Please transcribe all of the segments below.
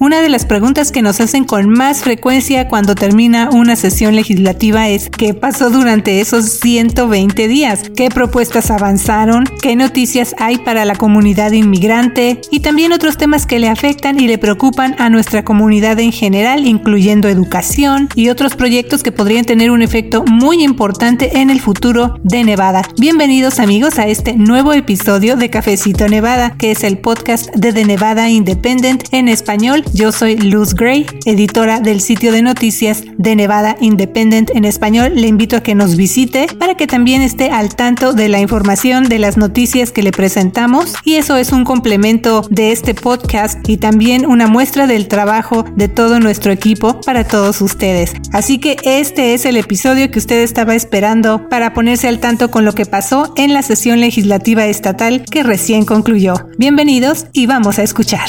Una de las preguntas que nos hacen con más frecuencia cuando termina una sesión legislativa es ¿qué pasó durante esos 120 días? ¿Qué propuestas avanzaron? ¿Qué noticias hay para la comunidad inmigrante? Y también otros temas que le afectan y le preocupan a nuestra comunidad en general, incluyendo educación y otros proyectos que podrían tener un efecto muy importante en el futuro de Nevada. Bienvenidos amigos a este nuevo episodio de Cafecito Nevada, que es el podcast de The Nevada Independent en español. Yo soy Luz Gray, editora del sitio de noticias de Nevada Independent en español. Le invito a que nos visite para que también esté al tanto de la información de las noticias que le presentamos y eso es un complemento de este podcast y también una muestra del trabajo de todo nuestro equipo para todos ustedes. Así que este es el episodio que usted estaba esperando para ponerse al tanto con lo que pasó en la sesión legislativa estatal que recién concluyó. Bienvenidos y vamos a escuchar.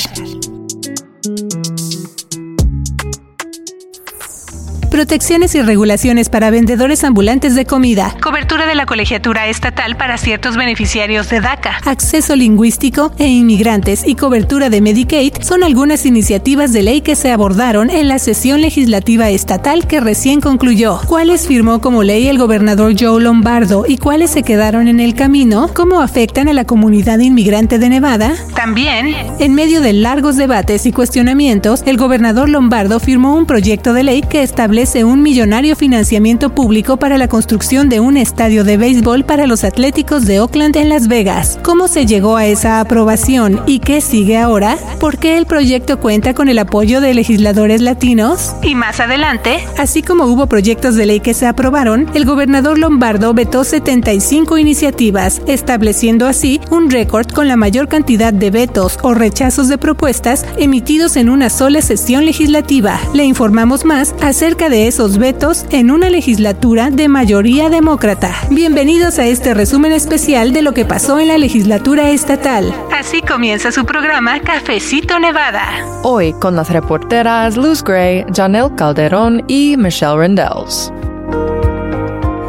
Protecciones y regulaciones para vendedores ambulantes de comida. Cobertura de la colegiatura estatal para ciertos beneficiarios de DACA. Acceso lingüístico e inmigrantes y cobertura de Medicaid son algunas iniciativas de ley que se abordaron en la sesión legislativa estatal que recién concluyó. ¿Cuáles firmó como ley el gobernador Joe Lombardo y cuáles se quedaron en el camino? ¿Cómo afectan a la comunidad inmigrante de Nevada? También, en medio de largos debates y cuestionamientos, el gobernador Lombardo firmó un proyecto de ley que establece un millonario financiamiento público para la construcción de un estadio de béisbol para los Atléticos de Oakland en Las Vegas. ¿Cómo se llegó a esa aprobación y qué sigue ahora? ¿Por qué el proyecto cuenta con el apoyo de legisladores latinos? Y más adelante, así como hubo proyectos de ley que se aprobaron, el gobernador Lombardo vetó 75 iniciativas, estableciendo así un récord con la mayor cantidad de vetos o rechazos de propuestas emitidos en una sola sesión legislativa. Le informamos más acerca de esos vetos en una legislatura de mayoría demócrata. Bienvenidos a este resumen especial de lo que pasó en la legislatura estatal. Así comienza su programa Cafecito Nevada. Hoy con las reporteras Luz Gray, Janelle Calderón y Michelle Rendells.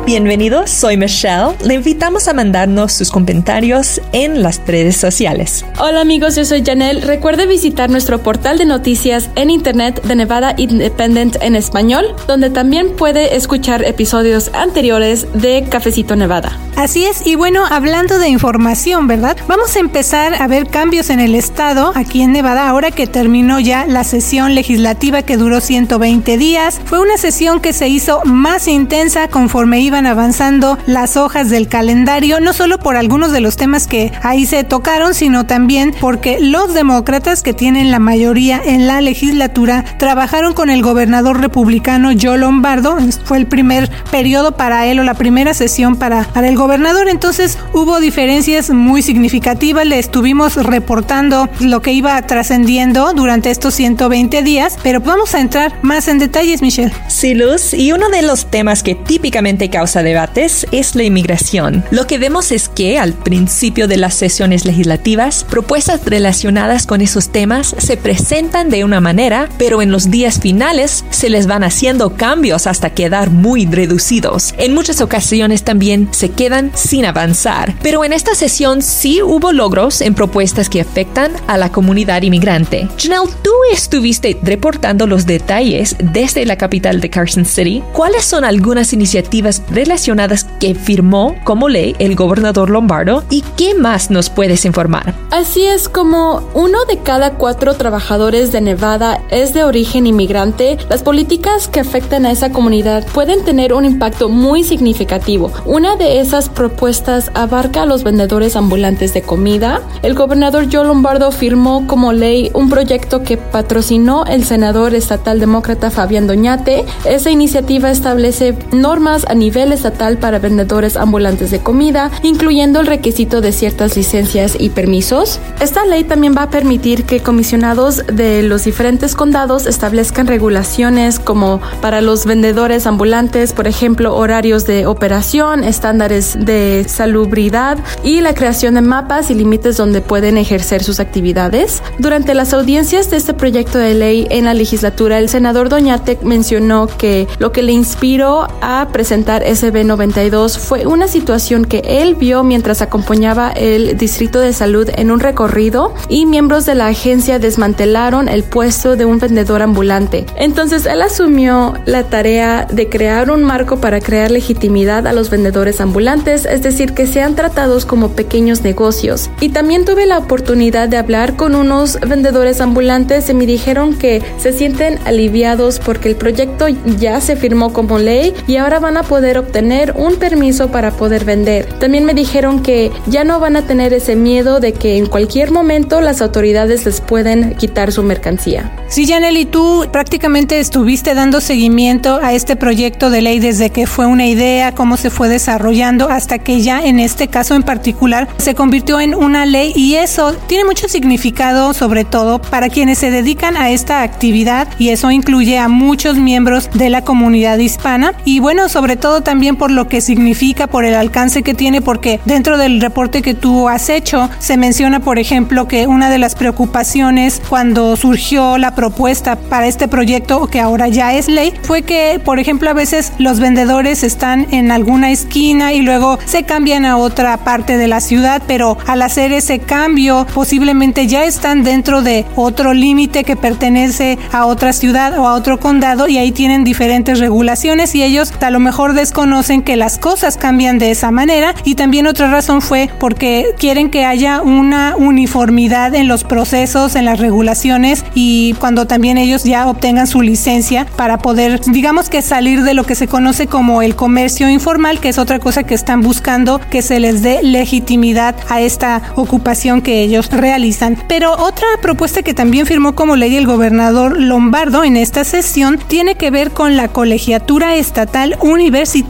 Bienvenidos, soy Michelle. Le invitamos a mandarnos sus comentarios en las redes sociales. Hola amigos, yo soy Janelle. Recuerde visitar nuestro portal de noticias en internet de Nevada Independent en español, donde también puede escuchar episodios anteriores de Cafecito Nevada. Así es, y bueno, hablando de información, ¿verdad? Vamos a empezar a ver cambios en el estado, aquí en Nevada, ahora que terminó ya la sesión legislativa que duró 120 días. Fue una sesión que se hizo más intensa conforme iba avanzando las hojas del calendario, no solo por algunos de los temas que ahí se tocaron, sino también porque los demócratas que tienen la mayoría en la legislatura trabajaron con el gobernador republicano Joe Lombardo. Fue el primer periodo para él o la primera sesión para, para el gobernador. Entonces hubo diferencias muy significativas. Le estuvimos reportando lo que iba trascendiendo durante estos 120 días, pero vamos a entrar más en detalles, Michelle. Sí, Luz, y uno de los temas que típicamente causa debates es la inmigración. Lo que vemos es que al principio de las sesiones legislativas, propuestas relacionadas con esos temas se presentan de una manera, pero en los días finales se les van haciendo cambios hasta quedar muy reducidos. En muchas ocasiones también se quedan sin avanzar, pero en esta sesión sí hubo logros en propuestas que afectan a la comunidad inmigrante. Janelle, tú estuviste reportando los detalles desde la capital de Carson City. ¿Cuáles son algunas iniciativas relacionadas que firmó como ley el gobernador Lombardo y qué más nos puedes informar. Así es como uno de cada cuatro trabajadores de Nevada es de origen inmigrante, las políticas que afectan a esa comunidad pueden tener un impacto muy significativo. Una de esas propuestas abarca a los vendedores ambulantes de comida. El gobernador Joe Lombardo firmó como ley un proyecto que patrocinó el senador estatal demócrata Fabián Doñate. Esa iniciativa establece normas a nivel estatal para vendedores ambulantes de comida, incluyendo el requisito de ciertas licencias y permisos. Esta ley también va a permitir que comisionados de los diferentes condados establezcan regulaciones como para los vendedores ambulantes, por ejemplo, horarios de operación, estándares de salubridad y la creación de mapas y límites donde pueden ejercer sus actividades. Durante las audiencias de este proyecto de ley en la legislatura, el senador Doñate mencionó que lo que le inspiró a presentar SB 92 fue una situación que él vio mientras acompañaba el Distrito de Salud en un recorrido y miembros de la agencia desmantelaron el puesto de un vendedor ambulante. Entonces él asumió la tarea de crear un marco para crear legitimidad a los vendedores ambulantes, es decir, que sean tratados como pequeños negocios. Y también tuve la oportunidad de hablar con unos vendedores ambulantes y me dijeron que se sienten aliviados porque el proyecto ya se firmó como ley y ahora van a poder obtener un permiso para poder vender. También me dijeron que ya no van a tener ese miedo de que en cualquier momento las autoridades les pueden quitar su mercancía. Sí, Janely, tú prácticamente estuviste dando seguimiento a este proyecto de ley desde que fue una idea, cómo se fue desarrollando, hasta que ya en este caso en particular se convirtió en una ley y eso tiene mucho significado sobre todo para quienes se dedican a esta actividad y eso incluye a muchos miembros de la comunidad hispana y bueno, sobre todo también por lo que significa, por el alcance que tiene, porque dentro del reporte que tú has hecho se menciona, por ejemplo, que una de las preocupaciones cuando surgió la propuesta para este proyecto, que ahora ya es ley, fue que, por ejemplo, a veces los vendedores están en alguna esquina y luego se cambian a otra parte de la ciudad, pero al hacer ese cambio posiblemente ya están dentro de otro límite que pertenece a otra ciudad o a otro condado y ahí tienen diferentes regulaciones y ellos a lo mejor desconocen que las cosas cambian de esa manera y también otra razón fue porque quieren que haya una uniformidad en los procesos, en las regulaciones y cuando también ellos ya obtengan su licencia para poder, digamos que salir de lo que se conoce como el comercio informal, que es otra cosa que están buscando que se les dé legitimidad a esta ocupación que ellos realizan. Pero otra propuesta que también firmó como ley el gobernador Lombardo en esta sesión tiene que ver con la colegiatura estatal universitaria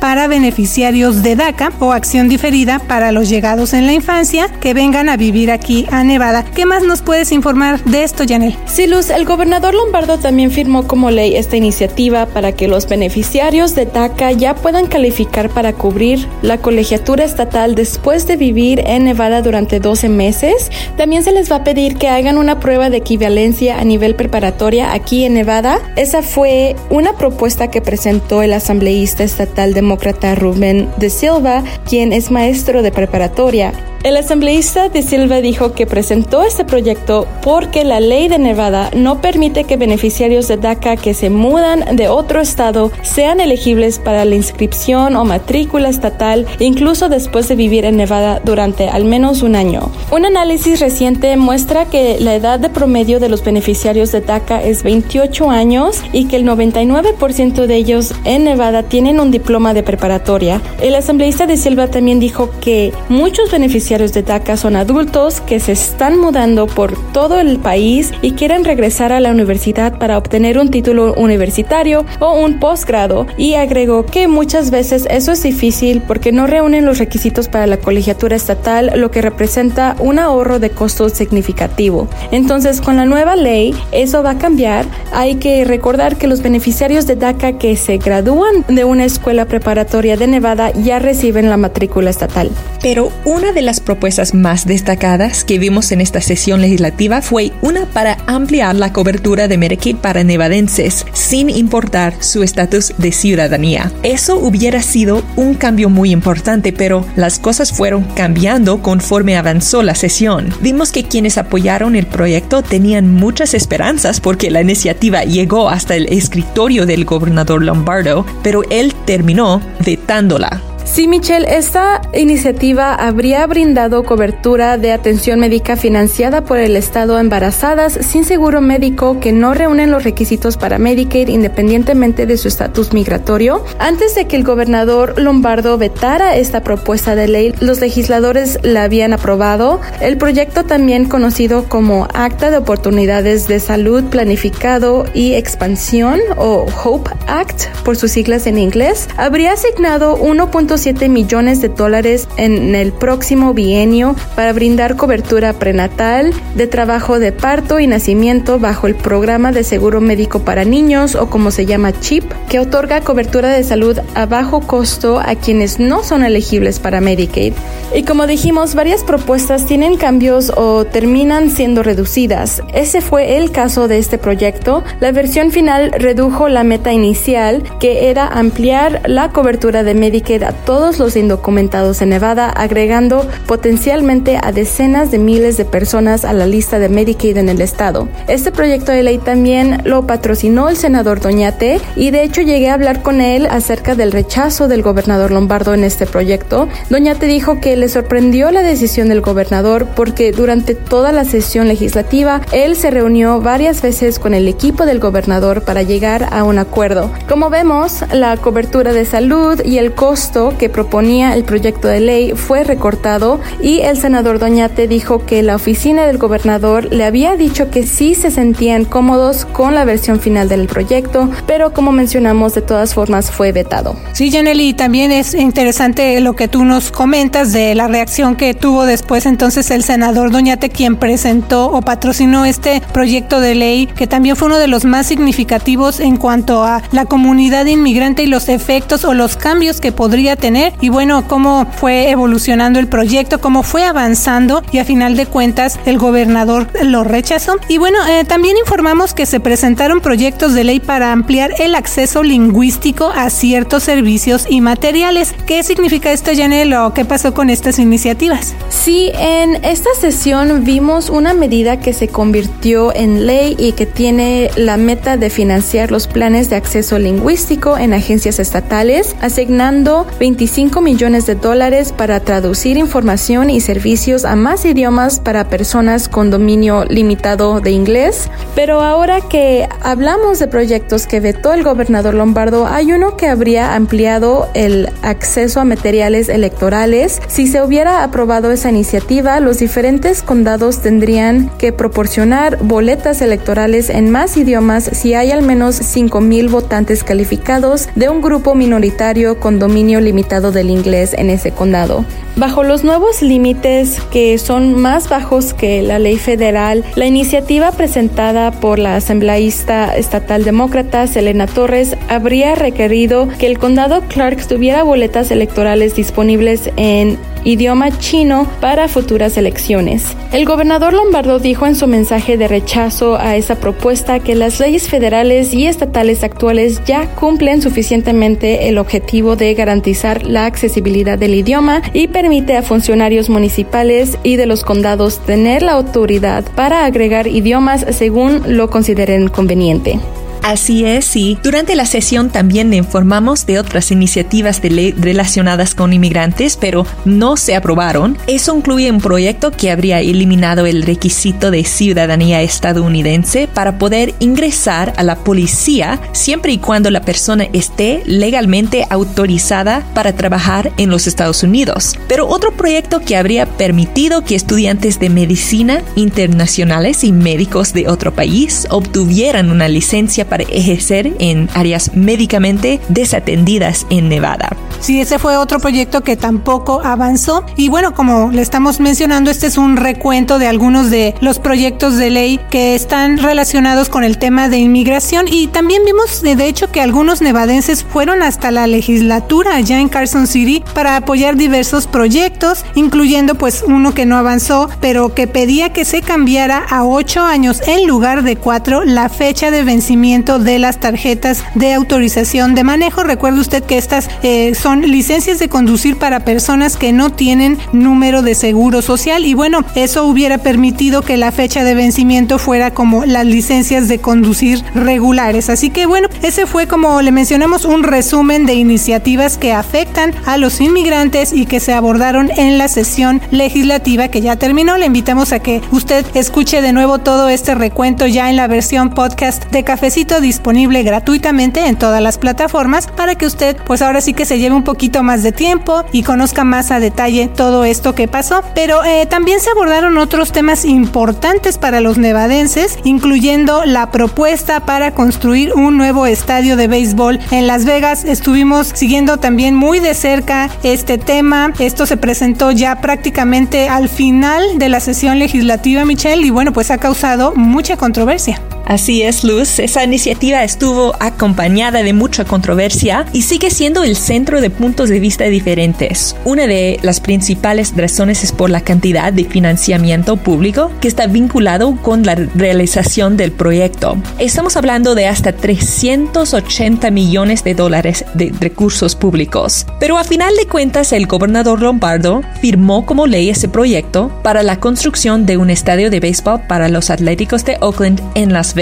para beneficiarios de DACA o acción diferida para los llegados en la infancia que vengan a vivir aquí a Nevada. ¿Qué más nos puedes informar de esto, Janel? Sí, Luz, el gobernador Lombardo también firmó como ley esta iniciativa para que los beneficiarios de DACA ya puedan calificar para cubrir la colegiatura estatal después de vivir en Nevada durante 12 meses. También se les va a pedir que hagan una prueba de equivalencia a nivel preparatoria aquí en Nevada. Esa fue una propuesta que presentó el asambleísta estatal demócrata Rubén de Silva, quien es maestro de preparatoria. El asambleísta de Silva dijo que presentó este proyecto porque la ley de Nevada no permite que beneficiarios de DACA que se mudan de otro estado sean elegibles para la inscripción o matrícula estatal incluso después de vivir en Nevada durante al menos un año. Un análisis reciente muestra que la edad de promedio de los beneficiarios de DACA es 28 años y que el 99% de ellos en Nevada tienen un diploma de preparatoria. El asambleísta de Silva también dijo que muchos beneficiarios de DACA son adultos que se están mudando por todo el país y quieren regresar a la universidad para obtener un título universitario o un posgrado y agregó que muchas veces eso es difícil porque no reúnen los requisitos para la colegiatura estatal, lo que representa un ahorro de costos significativo. Entonces, con la nueva ley, eso va a cambiar. Hay que recordar que los beneficiarios de DACA que se gradúan de una escuela preparatoria de Nevada ya reciben la matrícula estatal. Pero una de las propuestas más destacadas que vimos en esta sesión legislativa fue una para ampliar la cobertura de Medicaid para nevadenses sin importar su estatus de ciudadanía. Eso hubiera sido un cambio muy importante, pero las cosas fueron cambiando conforme avanzó la sesión. Vimos que quienes apoyaron el proyecto tenían muchas esperanzas porque la iniciativa llegó hasta el escritorio del gobernador Lombardo, pero él terminó vetándola. Sí, Michelle, esta iniciativa habría brindado cobertura de atención médica financiada por el Estado a embarazadas sin seguro médico que no reúnen los requisitos para Medicaid independientemente de su estatus migratorio. Antes de que el gobernador Lombardo vetara esta propuesta de ley, los legisladores la habían aprobado. El proyecto, también conocido como Acta de Oportunidades de Salud Planificado y Expansión o HOPE Act por sus siglas en inglés, habría asignado 1.5 107 millones de dólares en el próximo bienio para brindar cobertura prenatal, de trabajo de parto y nacimiento bajo el programa de seguro médico para niños o como se llama CHIP, que otorga cobertura de salud a bajo costo a quienes no son elegibles para Medicaid. Y como dijimos, varias propuestas tienen cambios o terminan siendo reducidas. Ese fue el caso de este proyecto. La versión final redujo la meta inicial, que era ampliar la cobertura de Medicaid a todos los indocumentados en Nevada, agregando potencialmente a decenas de miles de personas a la lista de Medicaid en el estado. Este proyecto de ley también lo patrocinó el senador Doñate y de hecho llegué a hablar con él acerca del rechazo del gobernador Lombardo en este proyecto. Doñate dijo que le sorprendió la decisión del gobernador porque durante toda la sesión legislativa él se reunió varias veces con el equipo del gobernador para llegar a un acuerdo. Como vemos, la cobertura de salud y el costo que proponía el proyecto de ley fue recortado y el senador Doñate dijo que la oficina del gobernador le había dicho que sí se sentían cómodos con la versión final del proyecto, pero como mencionamos, de todas formas fue vetado. Sí, Janely, también es interesante lo que tú nos comentas de la reacción que tuvo después entonces el senador Doñate, quien presentó o patrocinó este proyecto de ley, que también fue uno de los más significativos en cuanto a la comunidad inmigrante y los efectos o los cambios que podría tener. Y bueno, cómo fue evolucionando el proyecto, cómo fue avanzando y a final de cuentas el gobernador lo rechazó. Y bueno, eh, también informamos que se presentaron proyectos de ley para ampliar el acceso lingüístico a ciertos servicios y materiales. ¿Qué significa esto, Janel, o qué pasó con estas iniciativas? Sí, en esta sesión vimos una medida que se convirtió en ley y que tiene la meta de financiar los planes de acceso lingüístico en agencias estatales, asignando 25 millones de dólares para traducir información y servicios a más idiomas para personas con dominio limitado de inglés. Pero ahora que hablamos de proyectos que vetó el gobernador Lombardo, hay uno que habría ampliado el acceso a materiales electorales. Si se hubiera aprobado esa iniciativa, los diferentes condados tendrían que proporcionar boletas electorales en más idiomas si hay al menos 5.000 votantes calificados de un grupo minoritario con dominio limitado del inglés en ese condado. Bajo los nuevos límites que son más bajos que la ley federal, la iniciativa presentada por la asambleísta estatal demócrata Selena Torres habría requerido que el condado Clark tuviera boletas electorales disponibles en idioma chino para futuras elecciones. El gobernador Lombardo dijo en su mensaje de rechazo a esa propuesta que las leyes federales y estatales actuales ya cumplen suficientemente el objetivo de garantizar la accesibilidad del idioma y permite a funcionarios municipales y de los condados tener la autoridad para agregar idiomas según lo consideren conveniente. Así es, y durante la sesión también informamos de otras iniciativas de ley relacionadas con inmigrantes, pero no se aprobaron. Eso incluye un proyecto que habría eliminado el requisito de ciudadanía estadounidense para poder ingresar a la policía siempre y cuando la persona esté legalmente autorizada para trabajar en los Estados Unidos. Pero otro proyecto que habría permitido que estudiantes de medicina internacionales y médicos de otro país obtuvieran una licencia para ejercer en áreas médicamente desatendidas en Nevada. Sí, ese fue otro proyecto que tampoco avanzó. Y bueno, como le estamos mencionando, este es un recuento de algunos de los proyectos de ley que están relacionados con el tema de inmigración. Y también vimos, de hecho, que algunos nevadenses fueron hasta la legislatura allá en Carson City para apoyar diversos proyectos, incluyendo pues uno que no avanzó, pero que pedía que se cambiara a ocho años en lugar de cuatro la fecha de vencimiento de las tarjetas de autorización de manejo. Recuerde usted que estas eh, son licencias de conducir para personas que no tienen número de seguro social y bueno, eso hubiera permitido que la fecha de vencimiento fuera como las licencias de conducir regulares. Así que bueno, ese fue como le mencionamos un resumen de iniciativas que afectan a los inmigrantes y que se abordaron en la sesión legislativa que ya terminó. Le invitamos a que usted escuche de nuevo todo este recuento ya en la versión podcast de Cafecito disponible gratuitamente en todas las plataformas para que usted pues ahora sí que se lleve un poquito más de tiempo y conozca más a detalle todo esto que pasó. Pero eh, también se abordaron otros temas importantes para los nevadenses, incluyendo la propuesta para construir un nuevo estadio de béisbol en Las Vegas. Estuvimos siguiendo también muy de cerca este tema. Esto se presentó ya prácticamente al final de la sesión legislativa, Michelle, y bueno, pues ha causado mucha controversia. Así es, Luz. Esa iniciativa estuvo acompañada de mucha controversia y sigue siendo el centro de puntos de vista diferentes. Una de las principales razones es por la cantidad de financiamiento público que está vinculado con la realización del proyecto. Estamos hablando de hasta 380 millones de dólares de recursos públicos. Pero a final de cuentas, el gobernador Lombardo firmó como ley ese proyecto para la construcción de un estadio de béisbol para los Atléticos de Oakland en Las Vegas.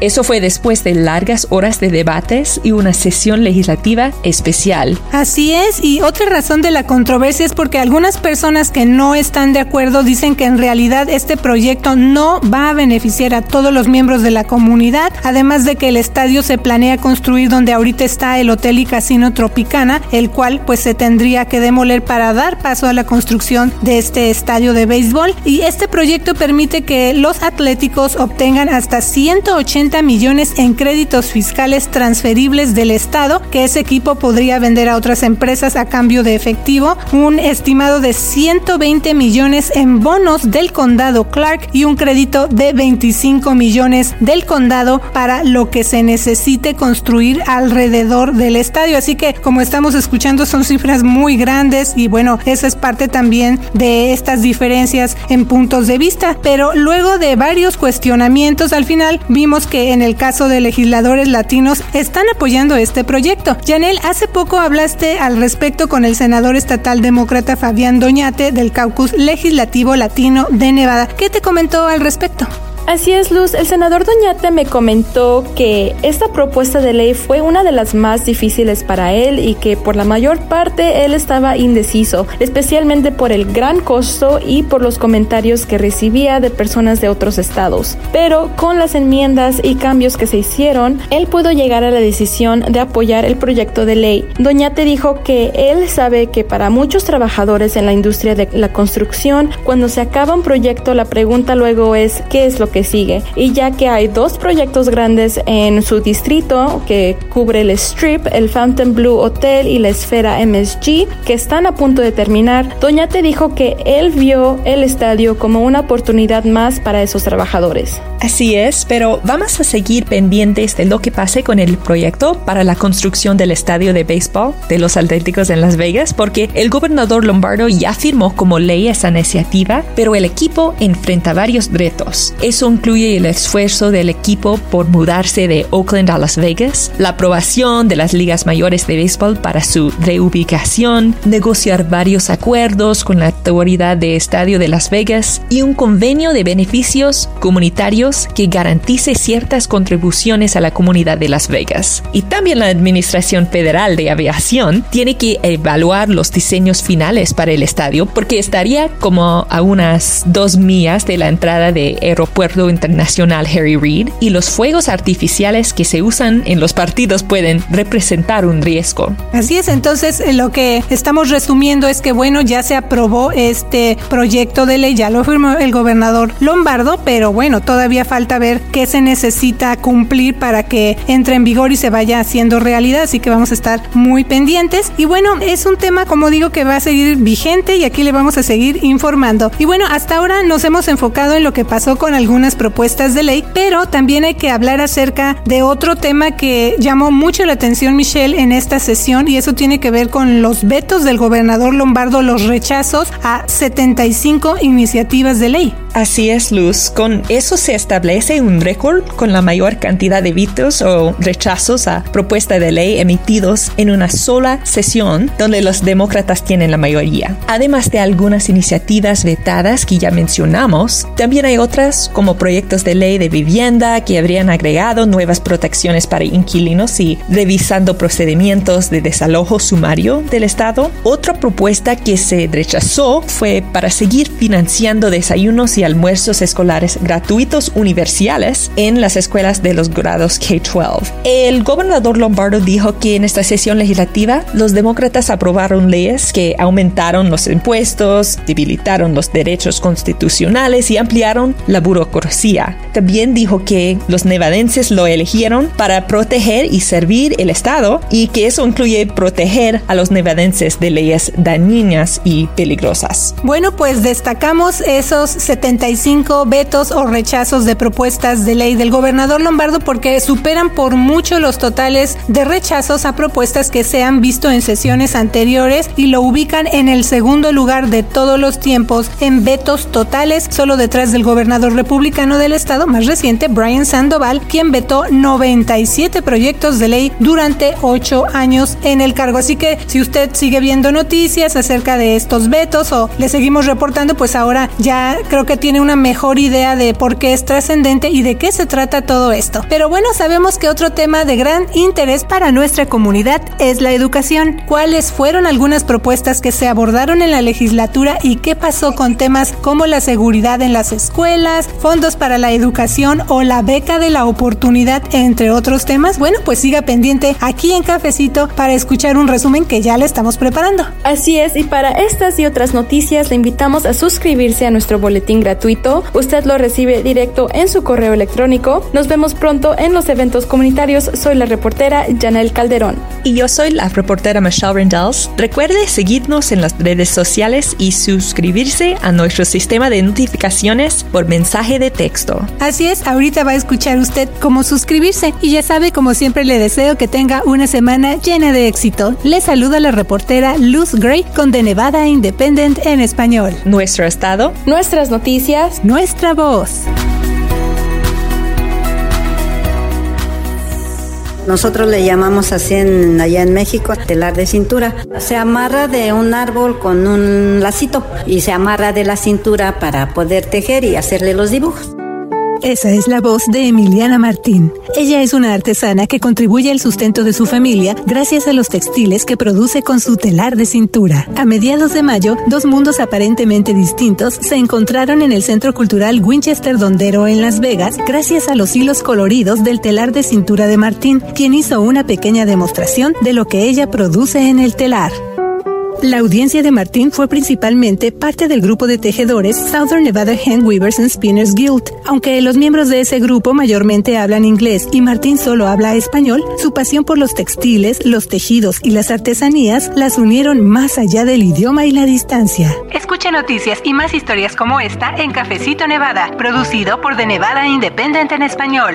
Eso fue después de largas horas de debates y una sesión legislativa especial. Así es, y otra razón de la controversia es porque algunas personas que no están de acuerdo dicen que en realidad este proyecto no va a beneficiar a todos los miembros de la comunidad, además de que el estadio se planea construir donde ahorita está el Hotel y Casino Tropicana, el cual pues se tendría que demoler para dar paso a la construcción de este estadio de béisbol y este proyecto permite que los atléticos obtengan hasta 100 180 millones en créditos fiscales transferibles del Estado que ese equipo podría vender a otras empresas a cambio de efectivo, un estimado de 120 millones en bonos del condado Clark y un crédito de 25 millones del condado para lo que se necesite construir alrededor del estadio. Así que como estamos escuchando son cifras muy grandes y bueno, esa es parte también de estas diferencias en puntos de vista. Pero luego de varios cuestionamientos al final vimos que en el caso de legisladores latinos están apoyando este proyecto. Janel, hace poco hablaste al respecto con el senador estatal demócrata Fabián Doñate del Caucus Legislativo Latino de Nevada. ¿Qué te comentó al respecto? Así es, Luz. El senador Doñate me comentó que esta propuesta de ley fue una de las más difíciles para él y que por la mayor parte él estaba indeciso, especialmente por el gran costo y por los comentarios que recibía de personas de otros estados. Pero con las enmiendas y cambios que se hicieron, él pudo llegar a la decisión de apoyar el proyecto de ley. Doñate dijo que él sabe que para muchos trabajadores en la industria de la construcción, cuando se acaba un proyecto, la pregunta luego es ¿qué es lo que sigue. Y ya que hay dos proyectos grandes en su distrito que cubre el Strip, el Fountain Blue Hotel y la Esfera MSG, que están a punto de terminar, Doñate dijo que él vio el estadio como una oportunidad más para esos trabajadores. Así es, pero vamos a seguir pendientes de lo que pase con el proyecto para la construcción del estadio de béisbol de los Atléticos en Las Vegas, porque el gobernador Lombardo ya firmó como ley esa iniciativa, pero el equipo enfrenta varios retos. Eso incluye el esfuerzo del equipo por mudarse de Oakland a Las Vegas, la aprobación de las ligas mayores de béisbol para su reubicación, negociar varios acuerdos con la autoridad de estadio de Las Vegas y un convenio de beneficios comunitarios que garantice ciertas contribuciones a la comunidad de Las Vegas. Y también la Administración Federal de Aviación tiene que evaluar los diseños finales para el estadio porque estaría como a unas dos millas de la entrada de aeropuerto Internacional Harry Reid y los fuegos artificiales que se usan en los partidos pueden representar un riesgo. Así es, entonces eh, lo que estamos resumiendo es que bueno, ya se aprobó este proyecto de ley, ya lo firmó el gobernador Lombardo, pero bueno, todavía falta ver qué se necesita cumplir para que entre en vigor y se vaya haciendo realidad, así que vamos a estar muy pendientes. Y bueno, es un tema, como digo, que va a seguir vigente y aquí le vamos a seguir informando. Y bueno, hasta ahora nos hemos enfocado en lo que pasó con algunas propuestas de ley, pero también hay que hablar acerca de otro tema que llamó mucho la atención Michelle en esta sesión y eso tiene que ver con los vetos del gobernador Lombardo, los rechazos a 75 iniciativas de ley. Así es, Luz. Con eso se establece un récord con la mayor cantidad de vetos o rechazos a propuesta de ley emitidos en una sola sesión donde los demócratas tienen la mayoría. Además de algunas iniciativas vetadas que ya mencionamos, también hay otras como proyectos de ley de vivienda que habrían agregado nuevas protecciones para inquilinos y revisando procedimientos de desalojo sumario del Estado. Otra propuesta que se rechazó fue para seguir financiando desayunos y almuerzos escolares gratuitos universales en las escuelas de los grados K-12. El gobernador Lombardo dijo que en esta sesión legislativa los demócratas aprobaron leyes que aumentaron los impuestos, debilitaron los derechos constitucionales y ampliaron la burocracia. También dijo que los nevadenses lo eligieron para proteger y servir el Estado y que eso incluye proteger a los nevadenses de leyes dañinas y peligrosas. Bueno, pues destacamos esos 75 vetos o rechazos de propuestas de ley del gobernador Lombardo porque superan por mucho los totales de rechazos a propuestas que se han visto en sesiones anteriores y lo ubican en el segundo lugar de todos los tiempos en vetos totales, solo detrás del gobernador republicano del estado más reciente, Brian Sandoval, quien vetó 97 proyectos de ley durante 8 años en el cargo. Así que si usted sigue viendo noticias acerca de estos vetos o le seguimos reportando, pues ahora ya creo que tiene una mejor idea de por qué es trascendente y de qué se trata todo esto. Pero bueno, sabemos que otro tema de gran interés para nuestra comunidad es la educación. ¿Cuáles fueron algunas propuestas que se abordaron en la legislatura y qué pasó con temas como la seguridad en las escuelas, fondos para la educación o la beca de la oportunidad, entre otros temas? Bueno, pues siga pendiente aquí en Cafecito para escuchar un resumen que ya le estamos preparando. Así es, y para estas y otras noticias le invitamos a suscribirse a nuestro boletín gratuito. Usted lo recibe directo en su correo electrónico. Nos vemos pronto en los eventos comunitarios. Soy la reportera Janel Calderón. Y yo soy la reportera Michelle Rendells. Recuerde seguirnos en las redes sociales y suscribirse a nuestro sistema de notificaciones por mensaje de texto. Así es, ahorita va a escuchar usted cómo suscribirse y ya sabe, como siempre le deseo que tenga una semana llena de éxito. Le saluda la reportera Luz Gray con The Nevada Independent en español. Nuestro estado, nuestras noticias, nuestra voz. Nosotros le llamamos así en, allá en México telar de cintura. Se amarra de un árbol con un lacito y se amarra de la cintura para poder tejer y hacerle los dibujos. Esa es la voz de Emiliana Martín. Ella es una artesana que contribuye al sustento de su familia gracias a los textiles que produce con su telar de cintura. A mediados de mayo, dos mundos aparentemente distintos se encontraron en el Centro Cultural Winchester Dondero en Las Vegas gracias a los hilos coloridos del telar de cintura de Martín, quien hizo una pequeña demostración de lo que ella produce en el telar. La audiencia de Martín fue principalmente parte del grupo de tejedores Southern Nevada Hand Weavers and Spinners Guild. Aunque los miembros de ese grupo mayormente hablan inglés y Martín solo habla español, su pasión por los textiles, los tejidos y las artesanías las unieron más allá del idioma y la distancia. Escuche noticias y más historias como esta en Cafecito Nevada, producido por The Nevada Independent en español.